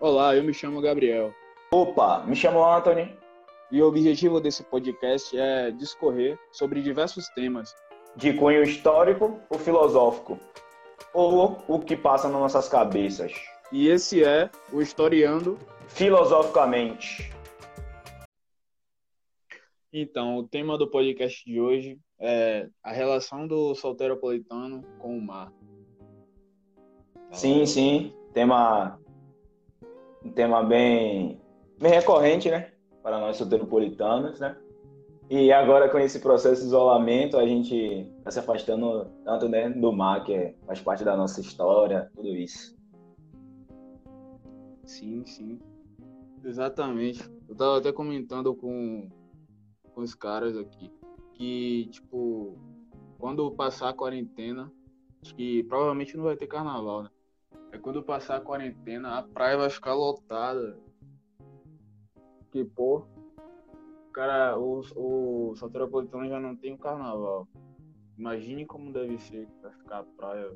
Olá, eu me chamo Gabriel. Opa, me chamo Anthony. E o objetivo desse podcast é discorrer sobre diversos temas. De cunho histórico ou filosófico, ou o que passa nas nossas cabeças. E esse é o Historiando Filosoficamente. Então, o tema do podcast de hoje é a relação do solteropolitano com o mar. Sim, sim. Tema, um tema bem, bem recorrente, né? Para nós solteropolitanos, né? E agora com esse processo de isolamento, a gente está se afastando tanto né, do mar, que é, faz parte da nossa história, tudo isso. Sim, sim. Exatamente. Eu tava até comentando com, com os caras aqui que, tipo, quando passar a quarentena, acho que provavelmente não vai ter carnaval, né? É quando passar a quarentena, a praia vai ficar lotada. Que, pô, cara, o, o Soteropolitano já não tem o carnaval. Imagine como deve ser vai ficar a praia.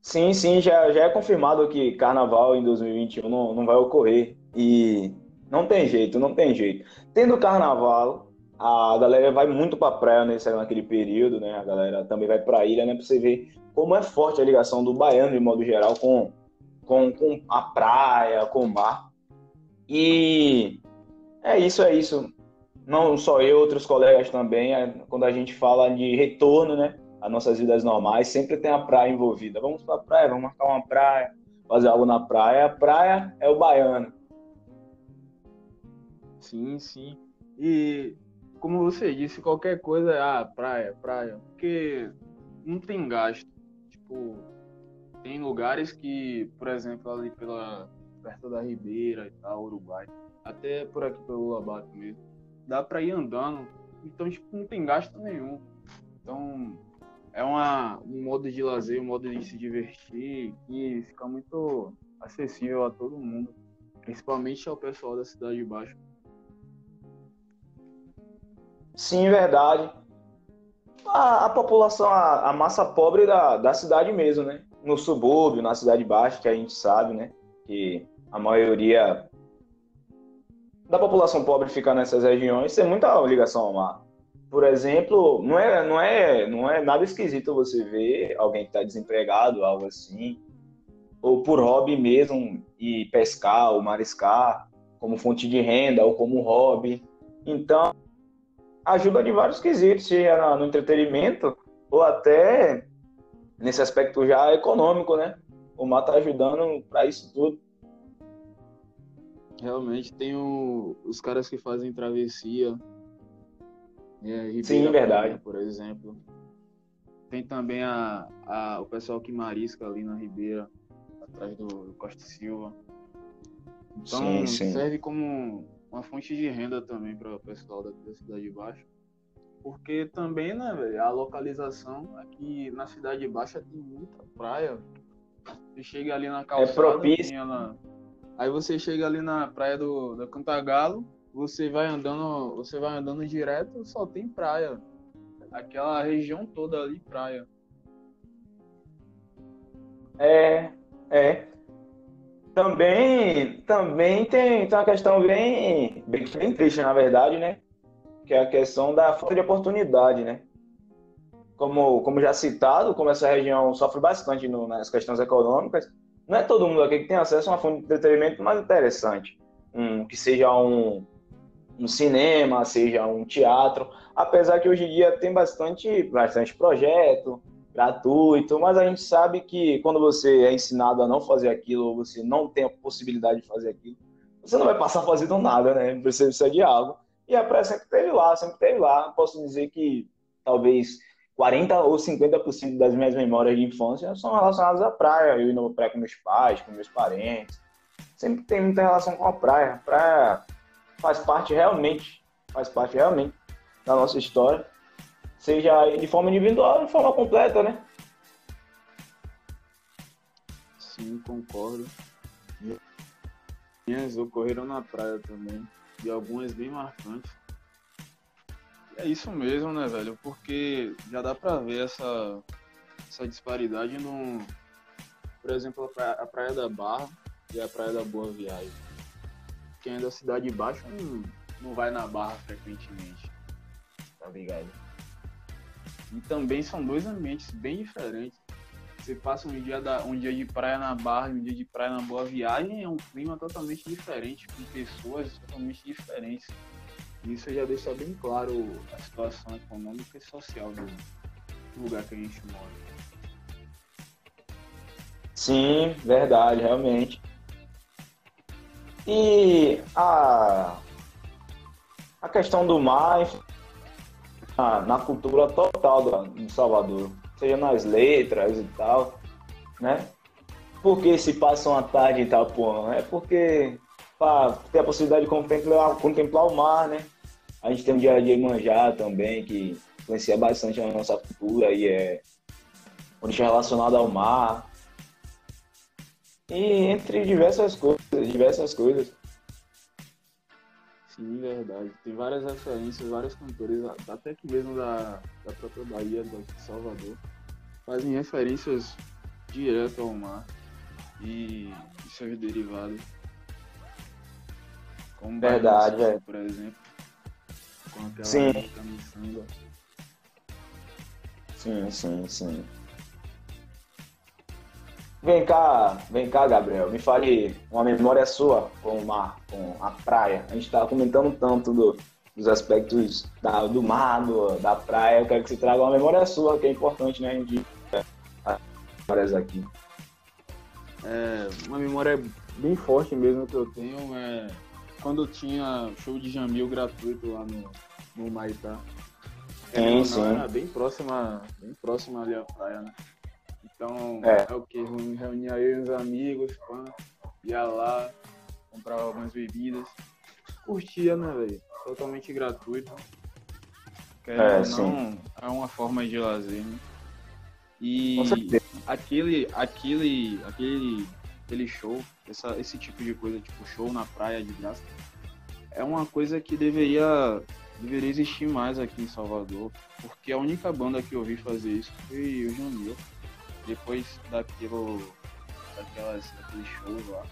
Sim, sim, já, já é confirmado que carnaval em 2021 não, não vai ocorrer. E não tem jeito, não tem jeito. Tendo carnaval, a galera vai muito pra praia nesse, naquele período, né? A galera também vai pra ilha, né? Pra você ver como é forte a ligação do baiano, de modo geral, com, com, com a praia, com o mar. E é isso, é isso. Não só eu, outros colegas também, é, quando a gente fala de retorno, né, às nossas vidas normais, sempre tem a praia envolvida. Vamos para praia, vamos marcar uma praia, fazer algo na praia. A praia é o baiano. Sim, sim. E como você disse, qualquer coisa ah, praia, praia, porque não tem gasto. Tipo, tem lugares que, por exemplo, ali pela perto da Ribeira e tal, Uruguai, até por aqui pelo Lobato mesmo. Dá para ir andando, então tipo, não tem gasto nenhum. Então é uma, um modo de lazer, um modo de se divertir que fica muito acessível a todo mundo, principalmente ao pessoal da Cidade de Baixo. Sim, verdade. A, a população, a, a, massa pobre da, da cidade mesmo, né? No subúrbio, na cidade baixa, que a gente sabe, né? Que a maioria da população pobre ficar nessas regiões tem muita ligação ao mar. Por exemplo, não é, não é, não é nada esquisito você ver alguém que está desempregado, algo assim, ou por hobby mesmo, e pescar ou mariscar como fonte de renda ou como hobby. Então, ajuda de vários quesitos, seja no entretenimento ou até nesse aspecto já econômico, né? O mar está ajudando para isso tudo. Realmente tem o, os caras que fazem travessia. É, Sim, verdade. por exemplo. Tem também a, a, o pessoal que marisca ali na Ribeira, atrás do, do Costa Silva. Então sim, sim. serve como uma fonte de renda também para o pessoal da, da Cidade de Baixa. Porque também, né, velho, a localização aqui na Cidade Baixa tem muita praia. Você chega ali na calçada, é propício. Ela, Aí você chega ali na praia do, do Cantagalo, você vai andando, você vai andando direto, só tem praia. Aquela região toda ali, praia. É. Também, também tem, tem uma questão bem, bem, bem triste, na verdade, né? Que é a questão da falta de oportunidade, né? Como, como já citado, como essa região sofre bastante no, nas questões econômicas, não é todo mundo aqui que tem acesso a uma fonte de entretenimento mais interessante. Um, que seja um, um cinema, seja um teatro. Apesar que hoje em dia tem bastante, bastante projeto gratuito, mas a gente sabe que quando você é ensinado a não fazer aquilo, ou você não tem a possibilidade de fazer aquilo, você não vai passar fazendo nada, né? Você precisa de algo. E a praia sempre teve lá, sempre teve lá. Posso dizer que talvez 40 ou 50% das minhas memórias de infância são relacionadas à praia. Eu indo pra praia com meus pais, com meus parentes. Sempre tem muita relação com a praia. A praia faz parte realmente, faz parte realmente da nossa história. Seja de forma individual ou de forma completa, né? Sim, concordo. Minhas ocorreram na praia também. E algumas bem marcantes. É isso mesmo, né, velho? Porque já dá pra ver essa, essa disparidade no, por exemplo, a praia, a praia da Barra e a Praia da Boa Viagem. Quem é da Cidade Baixa não, não vai na Barra frequentemente, tá ligado? E também são dois ambientes bem diferentes. Você passa um dia, da, um dia de praia na Barra e um dia de praia na Boa Viagem, é um clima totalmente diferente, com pessoas totalmente diferentes. Isso já deixa bem claro a situação econômica e social do lugar que a gente mora. Sim, verdade, realmente. E a, a questão do mar na, na cultura total do, de Salvador, seja nas letras e tal, né? Por que se passa uma tarde em Itapuã? É porque para ter a possibilidade de contemplar, contemplar o mar, né? A gente tem o dia dia Manjá também, que influencia bastante a nossa cultura e é origem relacionada ao mar. E entre diversas coisas, diversas coisas. Sim, verdade. Tem várias referências, vários cantores, até que mesmo da, da própria Bahia, de Salvador, fazem referências direto ao mar e, e seus derivados. Como verdade, é. por exemplo. Com aquela sim. Sim, sim, sim. Vem cá, vem cá, Gabriel, me fale uma memória sua com o mar, com a praia. A gente estava comentando tanto do, dos aspectos da, do mar, do, da praia. Eu quero que você traga uma memória sua, que é importante, né? A gente memórias aqui. É, uma memória bem forte mesmo que eu tenho é quando eu tinha show de Jamil gratuito lá no, no Maitá. Sim, sim. Era bem próxima, bem próxima ali à praia, né? Então, é, é o que? Reunia eu e os amigos, pã, ia lá, comprava algumas bebidas. Curtia, né, velho? Totalmente gratuito. é, não, é uma forma de lazer, né? E aquele, aquele, aquele, aquele show, essa, esse tipo de coisa, tipo show na praia de graça, é uma coisa que deveria, deveria existir mais aqui em Salvador, porque a única banda que eu vi fazer isso foi o Jamil depois daquilo, daquelas, daqueles shows lá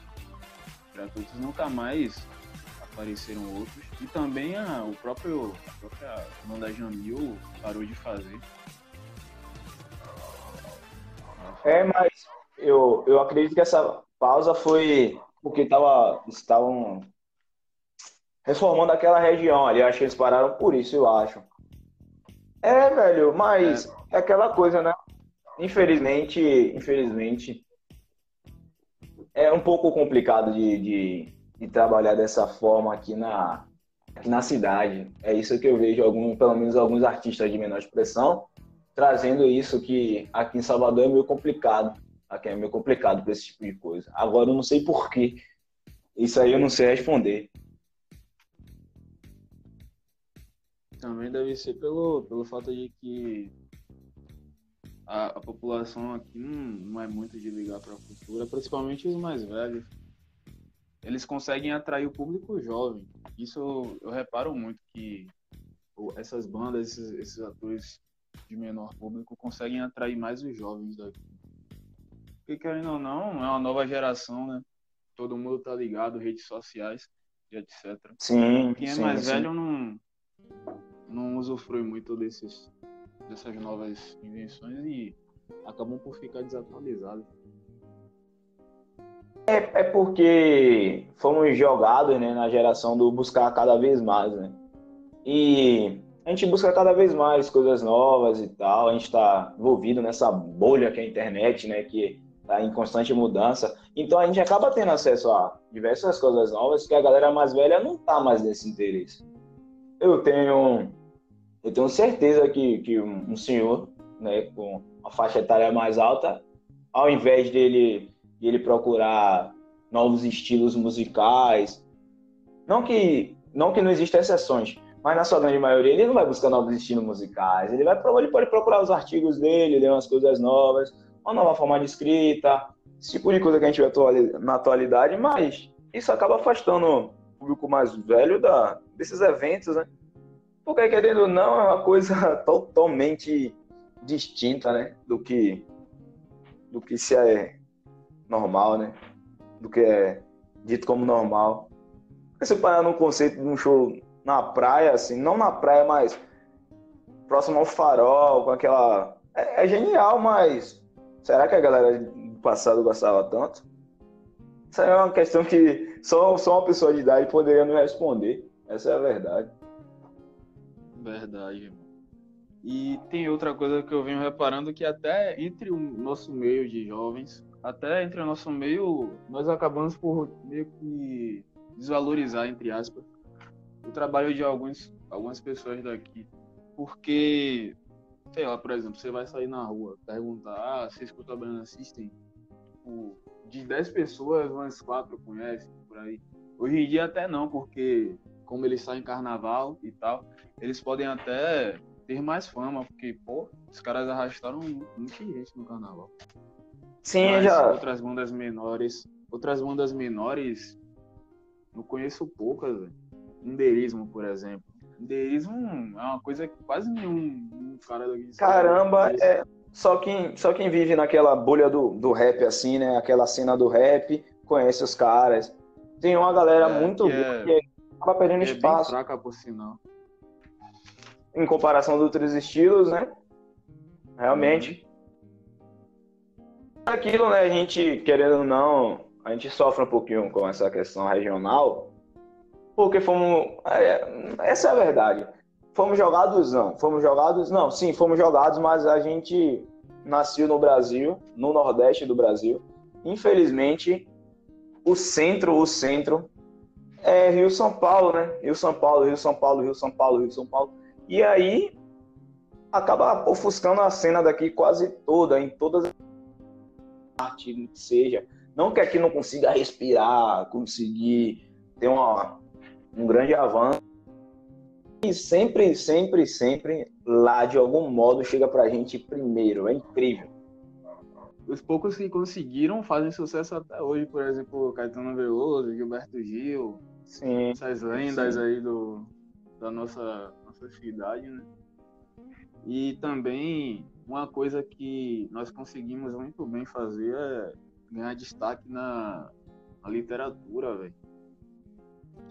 gratuitos, nunca mais apareceram outros. E também a, o próprio a própria banda Jamil parou de fazer. É, mas eu, eu acredito que essa pausa foi porque tava, estavam reformando aquela região ali. Acho que eles pararam por isso, eu acho. É, velho, mas é, é aquela coisa, né? Infelizmente, infelizmente, é um pouco complicado de, de, de, trabalhar dessa forma aqui na, aqui na cidade. É isso que eu vejo, algum, pelo menos alguns artistas de menor expressão, trazendo isso que aqui em Salvador é meio complicado. Aqui é meio complicado para esse tipo de coisa. Agora eu não sei porquê. Isso aí eu não sei responder. Também deve ser pelo, pelo fato de que a, a população aqui não, não, é muito de ligar para a cultura, principalmente os mais velhos. Eles conseguem atrair o público jovem. Isso eu, eu reparo muito que essas bandas, esses, esses atores de menor público conseguem atrair mais os jovens daqui. Porque querendo ou não, é uma nova geração, né? Todo mundo tá ligado, redes sociais e etc. Sim. Quem é sim, mais sim. velho não, não usufrui muito desses, dessas novas invenções e acabam por ficar desatualizados. É, é porque fomos jogados né, na geração do buscar cada vez mais, né? E a gente busca cada vez mais coisas novas e tal. A gente está envolvido nessa bolha que é a internet, né? Que está em constante mudança. Então a gente acaba tendo acesso a diversas coisas novas que a galera mais velha não está mais nesse interesse. Eu tenho eu tenho certeza que, que um senhor né, com uma faixa etária mais alta, ao invés dele, de ele procurar novos estilos musicais, não que não que não existam exceções, mas na sua grande maioria ele não vai buscar novos estilos musicais, ele vai ele pode procurar os artigos dele, ler umas coisas novas, uma nova forma de escrita, esse tipo de coisa que a gente vê na atualidade, mas isso acaba afastando o público mais velho da, desses eventos, né? Porque, querendo ou não, é uma coisa totalmente distinta, né? Do que, do que se é, normal, né? Do que é dito como normal. Se parar num conceito de um show na praia, assim, não na praia, mas próximo ao farol, com aquela. É, é genial, mas será que a galera do passado gostava tanto? Isso é uma questão que só, só uma pessoa de idade poderia me responder. Essa é a verdade. Verdade. E tem outra coisa que eu venho reparando que até entre o nosso meio de jovens, até entre o nosso meio, nós acabamos por meio que desvalorizar, entre aspas, o trabalho de alguns, algumas pessoas daqui. Porque, sei lá, por exemplo, você vai sair na rua, perguntar, ah, você escuta a Brana System? Tipo, de 10 pessoas, umas 4 conhecem, por aí. Hoje em dia até não, porque como eles saem em carnaval e tal, eles podem até ter mais fama, porque, pô, os caras arrastaram muita gente no carnaval. Sim, Mas já. Outras bandas menores, outras bandas menores, não conheço poucas, velho. Inderismo, por exemplo. Inderismo é uma coisa que quase nenhum cara daqui. Caramba, é, só quem, só quem vive naquela bolha do, do rap, assim, né? Aquela cena do rap, conhece os caras. Tem uma galera é, muito que, é, que acaba perdendo é espaço. Bem fraca, por sinal em comparação de outros estilos, né? Realmente. Aquilo, né? A gente, querendo ou não, a gente sofre um pouquinho com essa questão regional, porque fomos. É, essa é a verdade. Fomos jogados, não. Fomos jogados, não. Sim, fomos jogados, mas a gente nasceu no Brasil, no Nordeste do Brasil. Infelizmente, o centro, o centro é Rio São Paulo, né? Rio São Paulo, Rio São Paulo, Rio São Paulo, Rio São Paulo. E aí acaba ofuscando a cena daqui quase toda, em todas as partes que seja. Não que aqui não consiga respirar, conseguir ter uma, um grande avanço. E sempre, sempre, sempre lá de algum modo chega pra gente primeiro. É incrível. Os poucos que conseguiram fazem sucesso até hoje, por exemplo, Caetano Veloso, Gilberto Gil, sim, essas lendas sim. aí do, da nossa sociedade, né? E também uma coisa que nós conseguimos muito bem fazer é ganhar destaque na, na literatura, velho.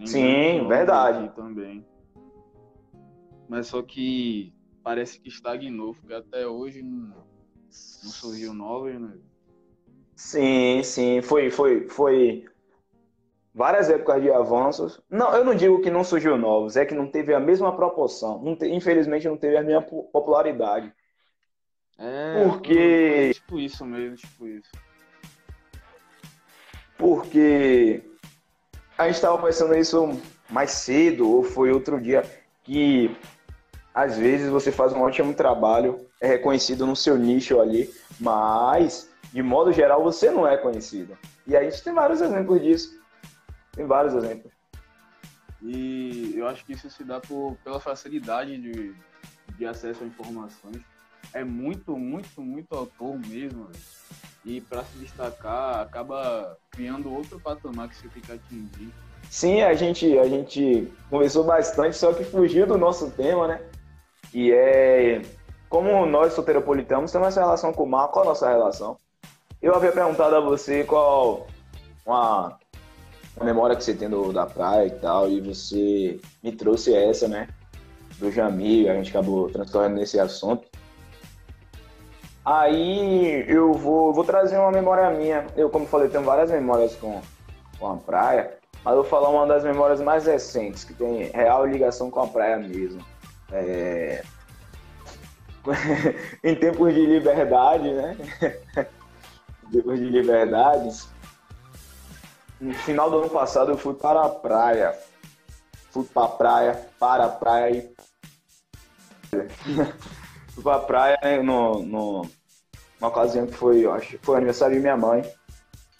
Sim, verdade. Também. Mas só que parece que estagnou, porque até hoje não, não surgiu novas, né? Sim, sim, foi, foi, foi várias épocas de avanços. Não, eu não digo que não surgiu novos, é que não teve a mesma proporção. Não te, infelizmente não teve a mesma popularidade. É, porque é tipo isso mesmo, tipo isso. Porque a gente estava pensando isso mais cedo ou foi outro dia que às vezes você faz um ótimo trabalho, é reconhecido no seu nicho ali, mas de modo geral você não é conhecido. E a gente tem vários exemplos disso. Tem vários exemplos. E eu acho que isso se dá por, pela facilidade de, de acesso a informações. É muito, muito, muito autor mesmo. E para se destacar, acaba criando outro patamar que você fica atingindo. Sim, a gente, a gente conversou bastante, só que fugiu do nosso tema, né? E é como nós soteropolitanos temos essa relação com o mar, qual a nossa relação? Eu havia perguntado a você qual uma a memória que você tem do, da praia e tal, e você me trouxe essa, né? Do Jamil, a gente acabou transcorrendo nesse assunto. Aí eu vou, vou trazer uma memória minha. Eu, como falei, tenho várias memórias com, com a praia, mas vou falar uma das memórias mais recentes, que tem real ligação com a praia mesmo. É... em tempos de liberdade, né? em tempos de liberdade, no final do ano passado eu fui para a praia. Fui para a praia, para a praia e. fui para a praia né, no, no, uma ocasião que foi, eu acho, foi aniversário de minha mãe.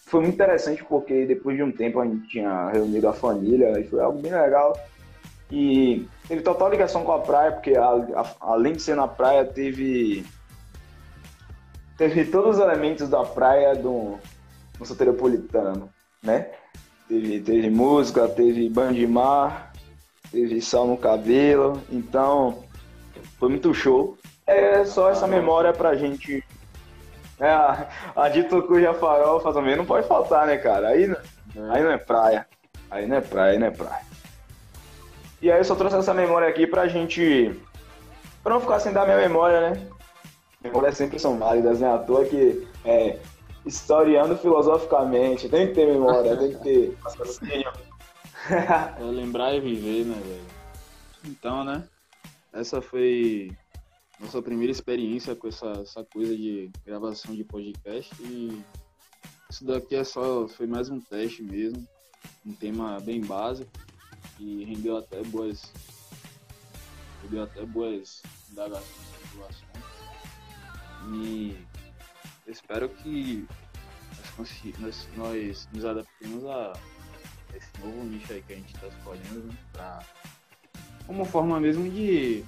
Foi muito interessante porque depois de um tempo a gente tinha reunido a família e foi algo bem legal. E teve total ligação com a praia, porque a, a, além de ser na praia, teve. Teve todos os elementos da praia do, do soteropolitano né? Teve, teve música, teve banho de mar, teve sal no cabelo, então foi muito show. É só essa memória pra gente É, a, a de tucuja farofa também não pode faltar, né, cara? Aí, aí não é praia. Aí não é praia, aí não é praia. E aí eu só trouxe essa memória aqui pra gente. Pra não ficar sem dar minha memória, né? Memórias sempre são válidas, né? À toa que é, historiando filosoficamente, tem que ter memória, tem que ter é lembrar e viver, né, velho? Então, né? Essa foi nossa primeira experiência com essa, essa coisa de gravação de podcast e isso daqui é só foi mais um teste mesmo, um tema bem básico e rendeu até boas rendeu até boas indagações. E espero que nós, nós, nós nos adaptemos a esse novo nicho aí que a gente está escolhendo, né? Pra, como forma mesmo de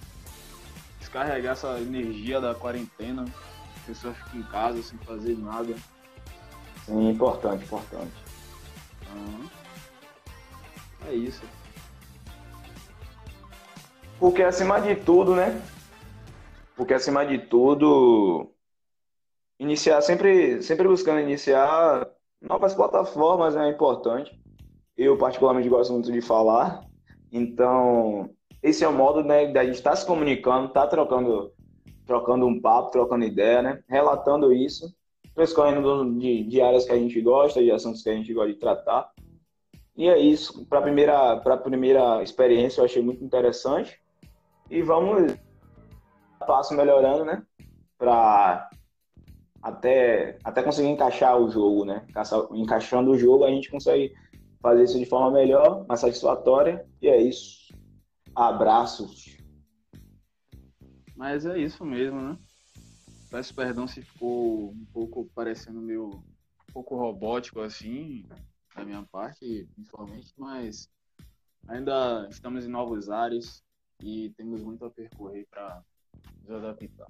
descarregar essa energia da quarentena. A pessoa fica em casa sem fazer nada. Sim, importante, importante. Uhum. É isso. Porque acima de tudo, né? Porque acima de tudo, iniciar sempre, sempre buscando iniciar novas plataformas é importante. Eu particularmente gosto muito de falar. Então, esse é o modo né, da gente estar tá se comunicando, estar tá trocando, trocando um papo, trocando ideia, né? Relatando isso, escolhendo de, de áreas que a gente gosta, de assuntos que a gente gosta de tratar. E é isso. Para a primeira, primeira experiência, eu achei muito interessante. E vamos passo melhorando, né? Para até, até conseguir encaixar o jogo, né? Encaixando o jogo, a gente consegue fazer isso de forma melhor, mais satisfatória. E é isso. Abraços. Mas é isso mesmo, né? Peço perdão se ficou um pouco parecendo meio um pouco robótico assim, da minha parte, principalmente, mas ainda estamos em novos ares e temos muito a percorrer para nos adaptar.